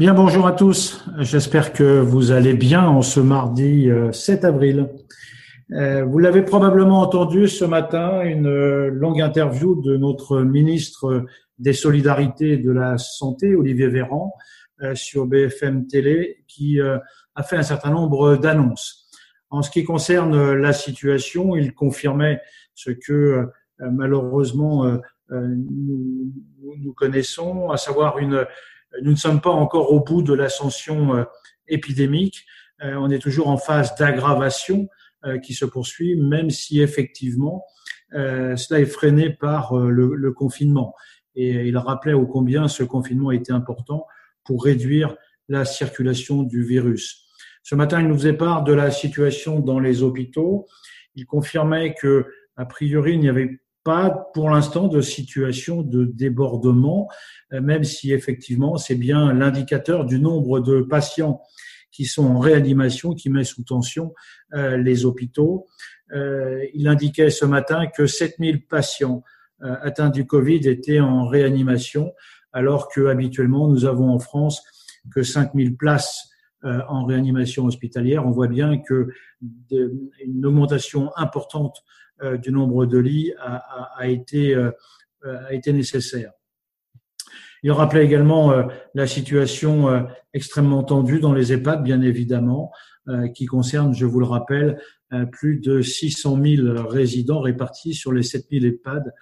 Bien, bonjour à tous. J'espère que vous allez bien en ce mardi 7 euh, avril. Euh, vous l'avez probablement entendu ce matin, une longue interview de notre ministre des Solidarités et de la Santé, Olivier Véran, euh, sur BFM Télé, qui a fait un certain nombre d'annonces. En ce qui concerne la situation, il confirmait ce que malheureusement nous connaissons, à savoir une nous ne sommes pas encore au bout de l'ascension euh, épidémique. Euh, on est toujours en phase d'aggravation euh, qui se poursuit, même si effectivement cela est freiné par le, confinement. Et il rappelait au combien ce confinement était important pour réduire la circulation du virus. Ce matin, il nous faisait part de la situation dans les hôpitaux. Il confirmait que, a priori, il n'y avait pas pour l'instant de situation de débordement, euh, même si effectivement c'est bien l'indicateur du nombre de patients qui sont en réanimation qui met sous tension euh, les hôpitaux. Euh, il indiquait ce matin que 7000 patients atteints du Covid étaient en réanimation, alors que habituellement nous avons en France que 5000 places en réanimation hospitalière. On voit bien que une augmentation importante du nombre de lits a, a, été, euh, a été nécessaire. Il rappelait également euh, la situation extrêmement tendue dans les EHPAD, bien évidemment, qui concerne, je vous le rappelle, plus de 600 000 résidents répartis sur les 7 000 EHPAD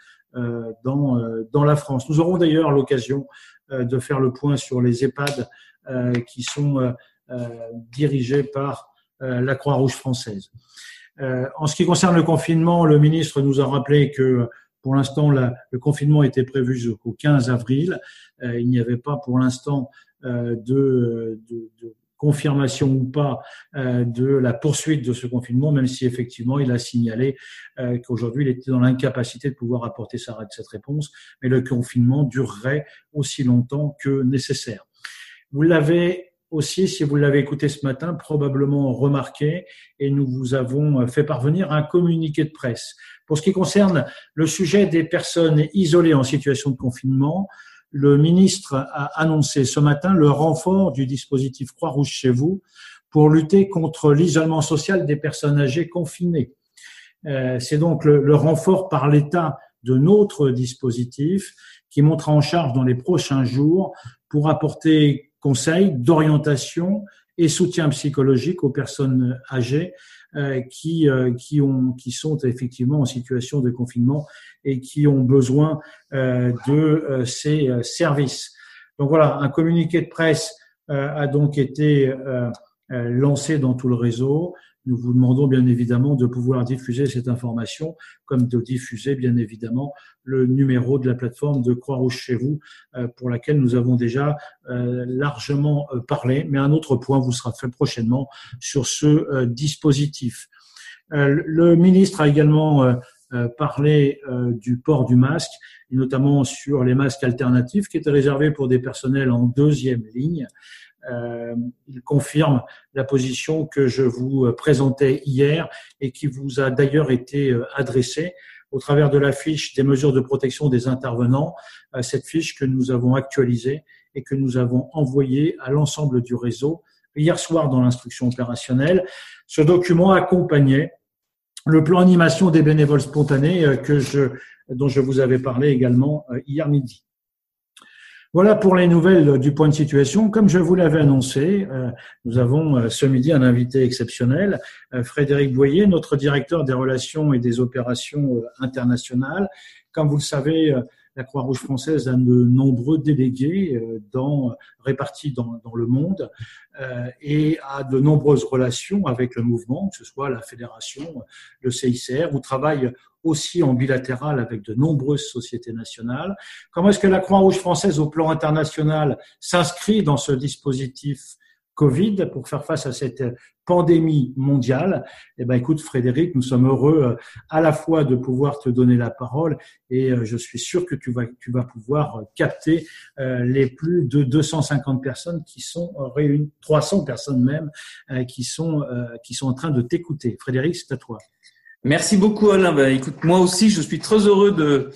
dans, dans la France. Nous aurons d'ailleurs l'occasion de faire le point sur les EHPAD qui sont dirigés par la Croix-Rouge française. Euh, en ce qui concerne le confinement, le ministre nous a rappelé que pour l'instant, le confinement était prévu jusqu'au 15 avril. Euh, il n'y avait pas pour l'instant euh, de, confirmation ou pas de la poursuite de ce confinement, même si effectivement il a signalé qu'aujourd'hui il était dans l'incapacité de pouvoir apporter cette réponse, mais le confinement durerait aussi longtemps que nécessaire. Vous l'avez aussi, si vous l'avez écouté ce matin, probablement remarqué, et nous vous avons fait parvenir un communiqué de presse. Pour ce qui concerne le sujet des personnes isolées en situation de confinement, le ministre a annoncé ce matin le renfort du dispositif Croix-Rouge chez vous pour lutter contre l'isolement social des personnes âgées confinées. Euh, c'est donc le, le renfort par l'État de notre dispositif qui montera en charge dans les prochains jours pour apporter conseils d'orientation et soutien psychologique aux personnes âgées euh, qui, euh, qui, ont, qui sont effectivement en situation de confinement et qui ont besoin euh, de ces services. Donc voilà, un communiqué de presse a donc été lancé dans tout le réseau. Nous vous demandons bien évidemment de pouvoir diffuser cette information, comme de diffuser bien évidemment le numéro de la plateforme de Croix-Rouge chez vous, euh, pour laquelle nous avons déjà euh, largement euh, parlé. Mais un autre point vous sera fait prochainement sur ce dispositif. Le ministre a également parlé du port du masque, et notamment sur les masques alternatifs qui étaient réservés pour des personnels en deuxième ligne. Euh, il confirme la position que je vous présentais hier et qui vous a d'ailleurs été euh, adressée au travers de la fiche des mesures de protection des intervenants, euh, cette fiche que nous avons actualisée et que nous avons envoyée à l'ensemble du réseau hier soir dans l'instruction opérationnelle. Ce document accompagnait le plan animation des bénévoles spontanés que je, dont je vous avais parlé également hier midi. Voilà pour les nouvelles du point de situation. Comme je vous l'avais annoncé, euh, nous avons euh, ce midi un invité exceptionnel, euh, Frédéric Boyer, notre directeur des relations et des opérations internationales. Comme vous le savez, la Croix-Rouge française a de nombreux délégués dans, répartis dans, dans le monde et a de nombreuses relations avec le mouvement, que ce soit la fédération, le CICR, où travaille aussi en bilatéral avec de nombreuses sociétés nationales. Comment est-ce que la Croix-Rouge française au plan international s'inscrit dans ce dispositif Covid pour faire face à cette pandémie mondiale. Eh ben, écoute, Frédéric, nous sommes heureux euh, à la fois de pouvoir te donner la parole et euh, je suis sûr que tu vas, tu vas pouvoir capter euh, les plus de 250 personnes qui sont réunies, 300 personnes même, qui sont, qui sont en train de t'écouter. Frédéric, c'est à toi. Merci beaucoup Alain. Ben, écoute, moi aussi, je suis très heureux de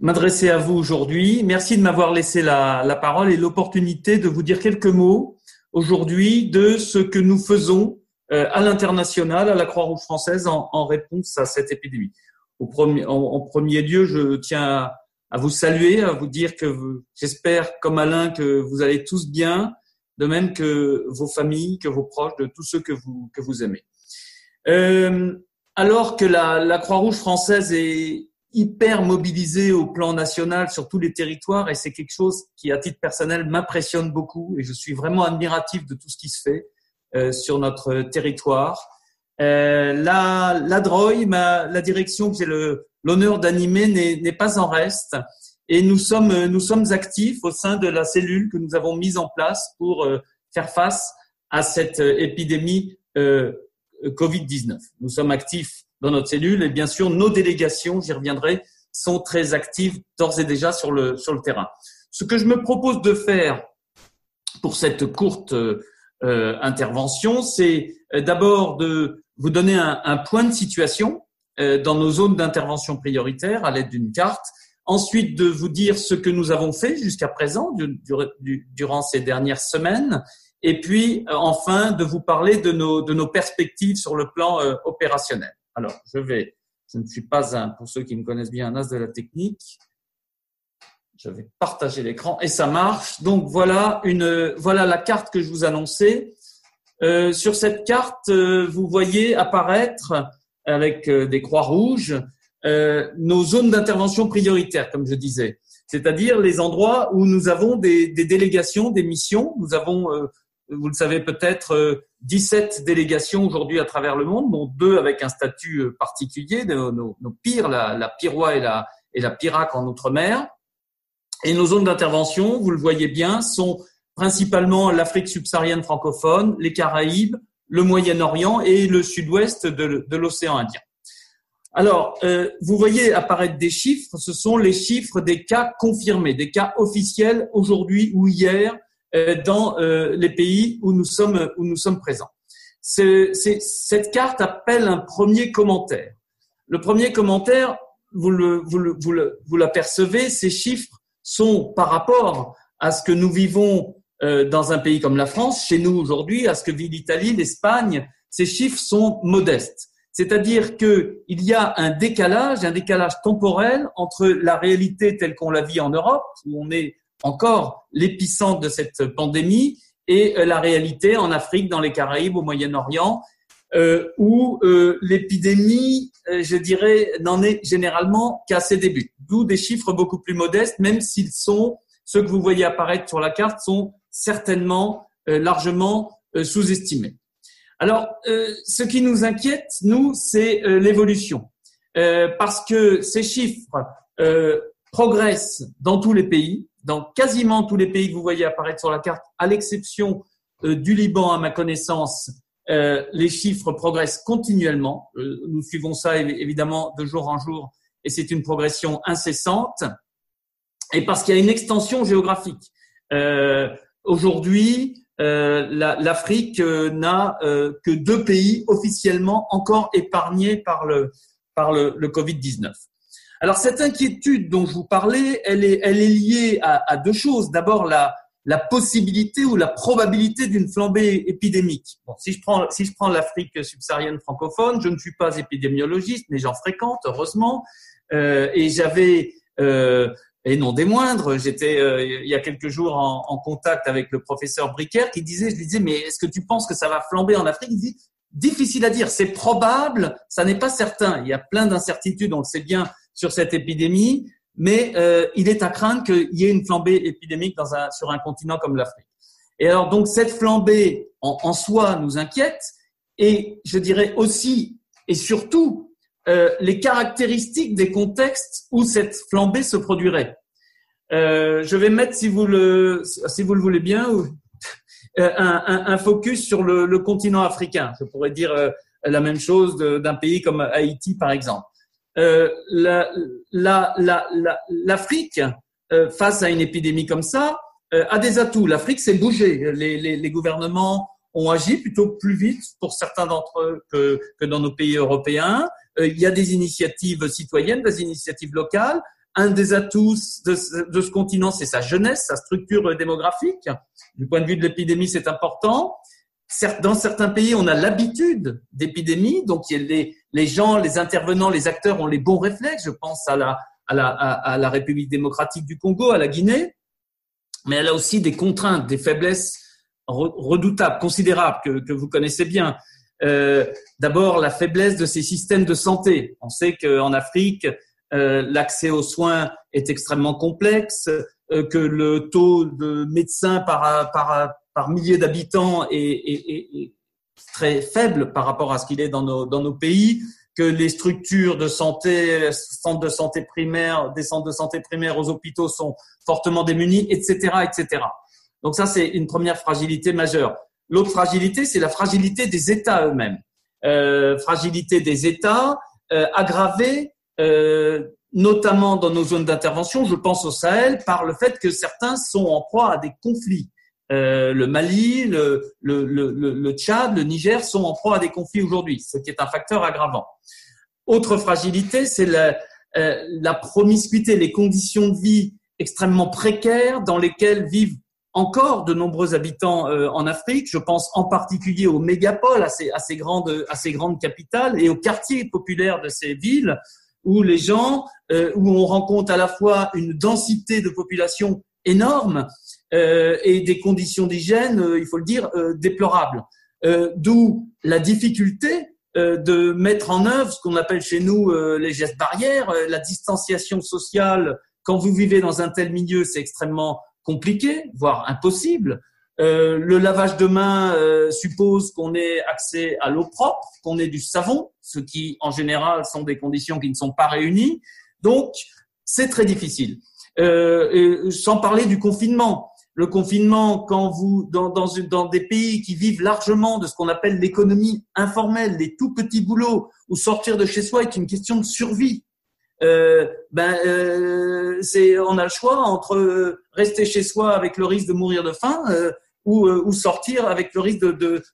m'adresser à vous aujourd'hui. Merci de m'avoir laissé la, la, parole et l'opportunité de vous dire quelques mots aujourd'hui de ce que nous faisons euh, à l'international, à la Croix-Rouge française, en, en, réponse à cette épidémie. Au premier, en, premier lieu, je tiens à, vous saluer, à vous dire que j'espère, comme Alain, que vous allez tous bien, de même que vos familles, que vos proches, de tous ceux que vous, que vous aimez. Euh, alors que la, la Croix-Rouge française est hyper mobilisée au plan national sur tous les territoires et c'est quelque chose qui, à titre personnel, m'impressionne beaucoup et je suis vraiment admiratif de tout ce qui se fait euh, sur notre territoire. Euh, la, la ma, la direction que j'ai l'honneur d'animer, n'est pas en reste et nous sommes, nous sommes actifs au sein de la cellule que nous avons mise en place pour euh, faire face à cette euh, épidémie euh, Covid-19. Nous sommes actifs dans notre cellule et bien sûr nos délégations, j'y reviendrai, sont très actives d'ores et déjà sur le, sur le terrain. Ce que je me propose de faire pour cette courte euh, intervention, c'est euh, d'abord de vous donner un, un, point de situation euh, dans nos zones d'intervention prioritaires à l'aide d'une carte. Ensuite, de vous dire ce que nous avons fait jusqu'à présent du, du, durant ces dernières semaines et puis euh, enfin de vous parler de nos, de nos perspectives sur le plan euh, opérationnel. Alors, je vais, je ne suis pas un, pour ceux qui me connaissent bien, un as de la technique. Je vais partager l'écran et ça marche. Donc voilà une, voilà la carte que je vous annonçais. Euh, sur cette carte, euh, vous voyez apparaître avec euh, des croix rouges nos zones d'intervention prioritaires, comme je disais, c'est-à-dire les endroits où nous avons des, des délégations, des missions. Nous avons vous le savez peut-être, 17 euh, délégations aujourd'hui à travers le monde, dont deux avec un statut euh, particulier, nos, nos, pires, la, la Pirois et la, et la Pirac en Outre-mer. Et nos zones d'intervention, vous le voyez bien, sont principalement l'Afrique subsaharienne francophone, les Caraïbes, le Moyen-Orient et le sud-ouest de, de l'océan Indien. Alors, euh, vous voyez apparaître des chiffres, ce sont les chiffres des cas confirmés, des cas officiels aujourd'hui ou hier dans euh, les pays où nous sommes, où nous sommes présents. cette carte appelle un premier commentaire. Le premier commentaire, vous, le, vous, le, vous, le, vous l'apercevez, ces chiffres sont par rapport à ce que nous vivons euh, dans un pays comme la France, chez nous aujourd'hui, à ce que vit l'Italie, l'Espagne, ces chiffres sont modestes. C'est-à-dire qu'il y a un décalage, un décalage temporel entre la réalité telle qu'on la vit en Europe, où on est encore l'épicentre de cette pandémie et euh, la réalité en Afrique, dans les Caraïbes, au Moyen-Orient, euh, où euh, l'épidémie, je dirais, n'en est généralement qu'à ses débuts. D'où des chiffres beaucoup plus modestes, même s'ils sont, ceux que vous voyez apparaître sur la carte, sont certainement largement sous-estimés. Alors, ce qui nous inquiète, nous, c'est l'évolution, parce que ces chiffres progressent dans tous les pays, dans quasiment tous les pays que vous voyez apparaître sur la carte, à l'exception euh, du Liban, à ma connaissance, euh, les chiffres progressent continuellement. Euh, nous suivons ça évidemment de jour en jour et c'est une progression incessante. Et parce qu'il y a une extension géographique. Aujourd'hui, l'Afrique n'a que deux pays officiellement encore épargnés par le, par le Covid-19. Alors cette inquiétude dont je vous parlais, elle est, elle est liée à, à deux choses. D'abord la, la possibilité ou la probabilité d'une flambée épidémique. Bon, si je prends si je prends l'Afrique subsaharienne francophone, je ne suis pas épidémiologiste, mais j'en fréquente heureusement, euh, et j'avais euh, et non des moindres, j'étais euh, il y a quelques jours en, en, contact avec le professeur Bricker qui disait, je lui disais, mais est-ce que tu penses que ça va flamber en Afrique? Il dit, difficile à dire, c'est probable, ça n'est pas certain. Il y a plein d'incertitudes, on le sait bien sur cette épidémie, mais euh, il est à craindre qu'il y ait une flambée épidémique sur un continent comme l'Afrique. Et alors donc cette flambée en, soi nous inquiète, et je dirais aussi et surtout euh, les caractéristiques des contextes où cette flambée se produirait. Euh, je vais mettre, si vous le, voulez bien, un, focus sur le, continent africain. Je pourrais dire la même chose d'un pays comme Haïti, par exemple l'Afrique, la, euh, face à une épidémie comme ça, euh, a des atouts. L'Afrique s'est bougée. Les, les, les, gouvernements ont agi plutôt plus vite pour certains d'entre eux que, que, dans nos pays européens. il y a des initiatives citoyennes, des initiatives locales. Un des atouts de, de ce continent, c'est sa jeunesse, sa structure démographique. Du point de vue de l'épidémie, c'est important. Dans certains pays, on a l'habitude d'épidémie, donc les, les gens, les intervenants, les acteurs ont les bons réflexes. Je pense à la, à la, à la République démocratique du Congo, à la Guinée, mais elle a aussi des contraintes, des faiblesses redoutables, considérables, que, que vous connaissez bien. Euh, D'abord, la faiblesse de ces systèmes de santé. On sait qu'en Afrique, euh, l'accès aux soins est extrêmement complexe, euh, que le taux de médecins par, par, par millier d'habitants est, très faible par rapport à ce qu'il est dans nos, pays, que les structures de santé, centres de santé primaires, des centres de santé primaires aux hôpitaux sont fortement démunis, etc., etc. Donc ça, c'est une première fragilité majeure. L'autre fragilité, c'est la fragilité des États eux-mêmes. Euh, fragilité des États euh, aggravée euh, notamment dans nos zones d'intervention, je pense au Sahel, par le fait que certains sont en proie à des conflits. Euh, le Mali, le, le, le, le, Tchad, le Niger sont en proie à des conflits aujourd'hui, ce qui est un facteur aggravant. Autre fragilité, c'est la, euh, la promiscuité, les conditions de vie extrêmement précaires dans lesquelles vivent encore de nombreux habitants euh, en Afrique. Je pense en particulier aux mégapoles, à ces, à ces, grandes, à ces grandes capitales et aux quartiers populaires de ces villes où les gens, euh, où on rencontre à la fois une densité de population énorme euh, et des conditions d'hygiène, euh, il faut le dire, euh, déplorables. Euh, d'où la difficulté de mettre en œuvre ce qu'on appelle chez nous les gestes barrières, la distanciation sociale. Quand vous vivez dans un tel milieu, c'est extrêmement compliqué, voire impossible. Euh, le lavage de mains euh, suppose qu'on ait accès à l'eau propre, qu'on ait du savon, ce qui en général sont des conditions qui ne sont pas réunies. Donc c'est très difficile. Euh, sans parler du confinement. Le confinement, quand vous dans, des pays qui vivent largement de ce qu'on appelle l'économie informelle, les tout petits boulots, où sortir de chez soi est une question de survie. Euh, ben euh, c'est on a le choix entre rester chez soi avec le risque de mourir de faim euh, ou, euh, sortir avec le risque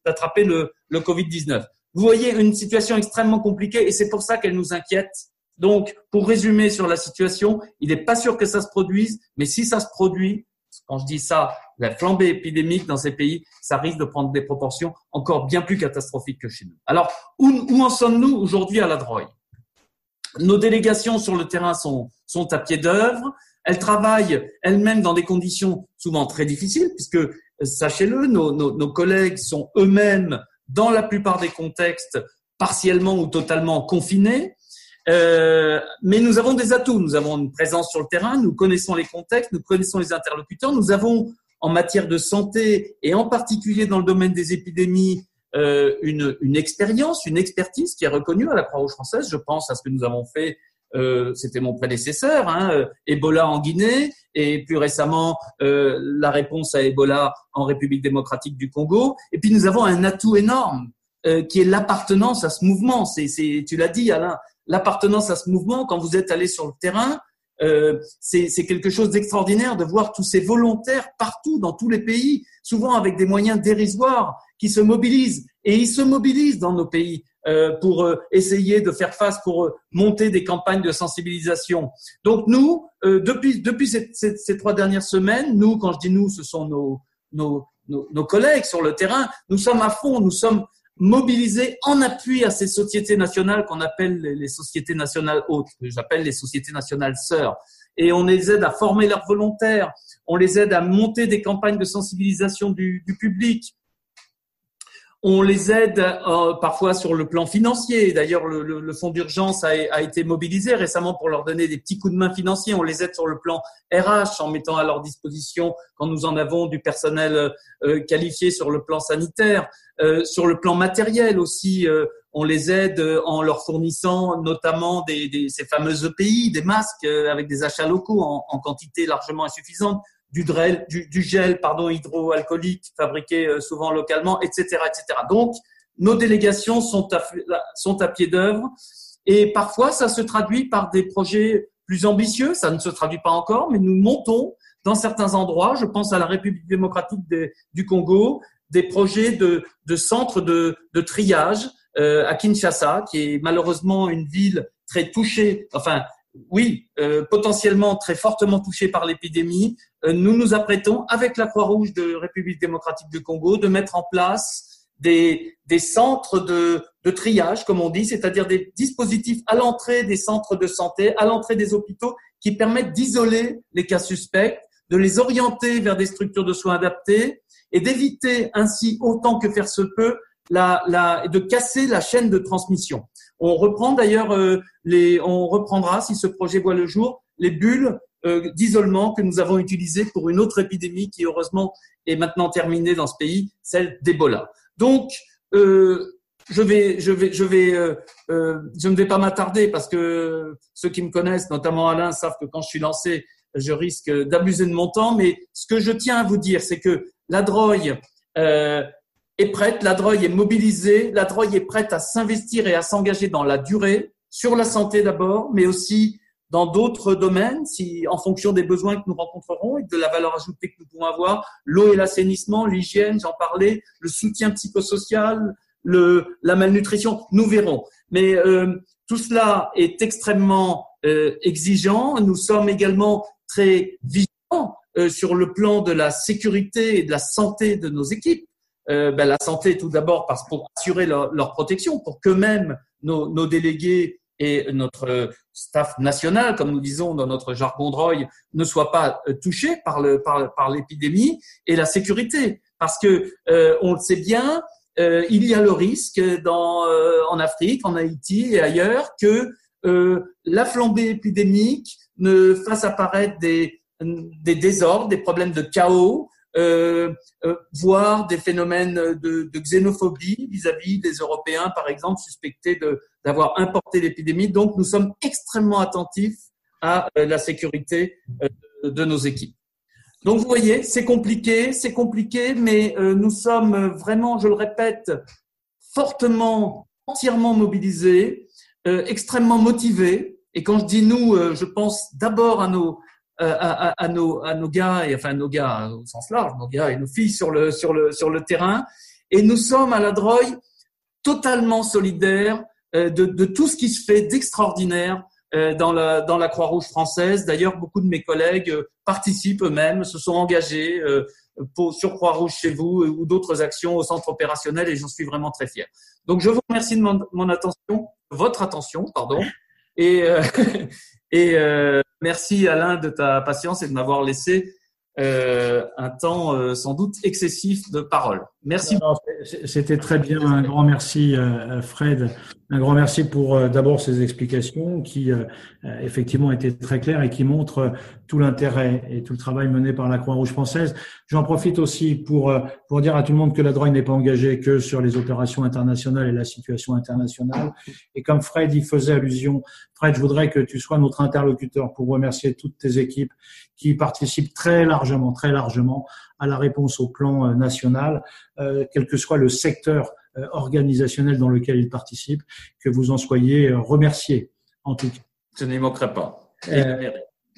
d'attraper de, le, le Covid-19. Vous voyez une situation extrêmement compliquée et c'est pour ça qu'elle nous inquiète. Donc, pour résumer sur la situation, il n'est pas sûr que ça se produise, mais si ça se produit, quand je dis ça, la flambée épidémique dans ces pays, ça risque de prendre des proportions encore bien plus catastrophiques que chez nous. Alors, où, en sommes-nous aujourd'hui à la drogue? Nos délégations sur le terrain sont, à pied d'œuvre. Elles travaillent elles-mêmes dans des conditions souvent très difficiles, puisque sachez-le, nos, nos, nos, collègues sont eux-mêmes, dans la plupart des contextes, partiellement ou totalement confinés. Euh, mais nous avons des atouts. Nous avons une présence sur le terrain, nous connaissons les contextes, nous connaissons les interlocuteurs. Nous avons, en matière de santé et en particulier dans le domaine des épidémies, euh, une, une expérience, une expertise qui est reconnue à la Croix-Rouge française. Je pense à ce que nous avons fait euh, c'était mon prédécesseur, hein, euh, Ebola en Guinée et plus récemment euh, la réponse à Ebola en République démocratique du Congo. Et puis nous avons un atout énorme euh, qui est l'appartenance à ce mouvement. C'est, c'est, tu l'as dit Alain, l'appartenance à ce mouvement quand vous êtes allé sur le terrain. Euh, c'est, quelque chose d'extraordinaire de voir tous ces volontaires partout dans tous les pays, souvent avec des moyens dérisoires, qui se mobilisent. Et ils se mobilisent dans nos pays. Euh, pour euh, essayer de faire face, pour monter des campagnes de sensibilisation. Donc nous, depuis, depuis ces, trois dernières semaines, nous, quand je dis nous, ce sont nos, nos, nos, collègues sur le terrain, nous sommes à fond, nous sommes mobilisés en appui à ces sociétés nationales qu'on appelle les sociétés nationales hautes, que j'appelle les sociétés nationales sœurs. Et on les aide à former leurs volontaires, on les aide à monter des campagnes de sensibilisation du, du public, on les aide euh, parfois sur le plan financier. D'ailleurs, le, le, fonds d'urgence a, été mobilisé récemment pour leur donner des petits coups de main financiers. On les aide sur le plan RH en mettant à leur disposition, quand nous en avons, du personnel euh, qualifié sur le plan sanitaire. Euh, sur le plan matériel aussi, euh, on les aide en leur fournissant notamment des, ces fameux EPI, des masques euh, avec des achats locaux en quantité largement insuffisante du, du, du, gel pardon, hydroalcoolique fabriqué euh, souvent localement, etc., etc. Donc, nos délégations sont à, sont à pied d'œuvre et parfois ça se traduit par des projets plus ambitieux. Ça ne se traduit pas encore, mais nous montons dans certains endroits, je pense à la République démocratique du Congo, des projets de, de centres de, de triage à Kinshasa, qui est malheureusement une ville très touchée, enfin oui, euh, potentiellement très fortement touchés par l'épidémie, euh, nous nous apprêtons, avec la Croix-Rouge de République démocratique du Congo, de mettre en place des, des centres de, de triage, comme on dit, c'est-à-dire des dispositifs à l'entrée des centres de santé, à l'entrée des hôpitaux, qui permettent d'isoler les cas suspects, de les orienter vers des structures de soins adaptées et d'éviter ainsi, autant que faire se peut, la, la, de casser la chaîne de transmission. On reprend d'ailleurs euh, les, on reprendra si ce projet voit le jour les bulles euh, d'isolement que nous avons utilisées pour une autre épidémie qui heureusement est maintenant terminée dans ce pays, celle d'Ebola. Donc euh, je vais, je vais, je vais, je ne vais pas m'attarder parce que ceux qui me connaissent, notamment Alain, savent que quand je suis lancé, je risque d'abuser de mon temps. Mais ce que je tiens à vous dire, c'est que la drogue est prête, la drogue est mobilisée, la drogue est prête à s'investir et à s'engager dans la durée, sur la santé d'abord, mais aussi dans d'autres domaines, si, en fonction des besoins que nous rencontrerons et de la valeur ajoutée que nous pouvons avoir, l'eau et l'assainissement, l'hygiène, j'en parlais, le soutien psychosocial, la malnutrition, nous verrons. Mais euh, tout cela est extrêmement euh, exigeant. Nous sommes également très vigilants euh, sur le plan de la sécurité et de la santé de nos équipes. Euh, ben, la santé tout d'abord parce pour assurer leur, protection, pour qu'eux-mêmes, nos, nos, délégués et notre staff national, comme nous disons dans notre jargon droit, ne soient pas euh, touchés par le par, par l'épidémie et la sécurité, parce que euh, on le sait bien, il y a le risque dans en Afrique, en Haïti et ailleurs que la flambée épidémique ne fasse apparaître des des désordres, des problèmes de chaos, euh, euh, voir des phénomènes de, de xénophobie vis-à-vis des Européens, par exemple, suspectés d'avoir importé l'épidémie. Donc, nous sommes extrêmement attentifs à euh, la sécurité de nos équipes. Donc, vous voyez, c'est compliqué, c'est compliqué, mais nous sommes vraiment, je le répète, fortement, entièrement mobilisés, extrêmement motivés. Et quand je dis nous, je pense d'abord à nos euh, à, nos, à nos gars, et enfin nos gars au sens large, nos gars et nos filles sur le, sur le, sur le terrain. Et nous sommes à la Drogue totalement solidaires euh, de, de tout ce qui se fait d'extraordinaire euh, dans la, dans la Croix-Rouge française. D'ailleurs, beaucoup de mes collègues participent eux-mêmes, se sont engagés pour, sur Croix-Rouge chez vous ou d'autres actions au centre opérationnel et j'en suis vraiment très fier. Donc, je vous remercie de mon, mon attention, votre attention, pardon. Et, et euh, merci Alain de ta patience et de m'avoir laissé euh, un temps euh, sans doute excessif de parole. Merci. C'était très bien. Un grand merci, euh, Fred. Un grand merci pour euh, d'abord ces explications qui euh, effectivement étaient très claires et qui montrent tout l'intérêt et tout le travail mené par la Croix-Rouge française. J'en profite aussi pour pour dire à tout le monde que la drogue n'est pas engagée que sur les opérations internationales et la situation internationale. Et comme Fred y faisait allusion, Fred, je voudrais que tu sois notre interlocuteur pour remercier toutes tes équipes qui participent très largement, très largement à la réponse au plan euh, national, euh, quel que soit le secteur euh, organisationnel dans lequel ils participent, que vous en soyez remerciés en tout cas. Je n'y manquerai pas.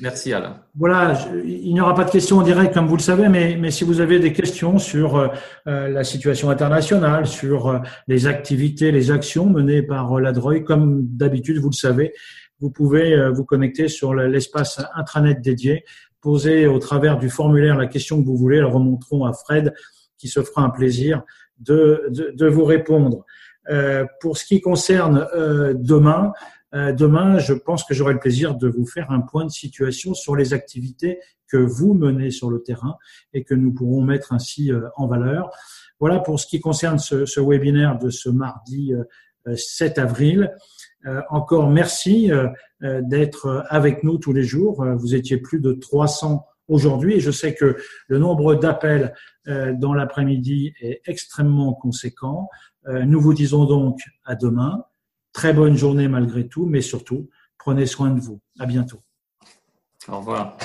Merci Alain. Voilà, il n'y aura pas de questions en direct comme vous le savez, mais, mais si vous avez des questions sur la situation internationale, sur les activités, les actions menées par la DROI, comme d'habitude, vous le savez, vous pouvez vous connecter sur l'espace intranet dédié poser au travers du formulaire la question que vous voulez. Elles remonteront à Fred qui se fera un plaisir de, de, vous répondre. Euh, pour ce qui concerne euh, demain, euh, demain, je pense que j'aurai le plaisir de vous faire un point de situation sur les activités que vous menez sur le terrain et que nous pourrons mettre ainsi en valeur. Voilà pour ce qui concerne ce, webinaire de ce mardi 7 avril. Euh, encore merci euh, euh, d'être avec nous tous les jours. Vous étiez plus de 300 aujourd'hui et je sais que le nombre d'appels dans l'après-midi est extrêmement conséquent. Nous vous disons donc à demain. Très bonne journée malgré tout, mais surtout, prenez soin de vous. À bientôt. Au revoir.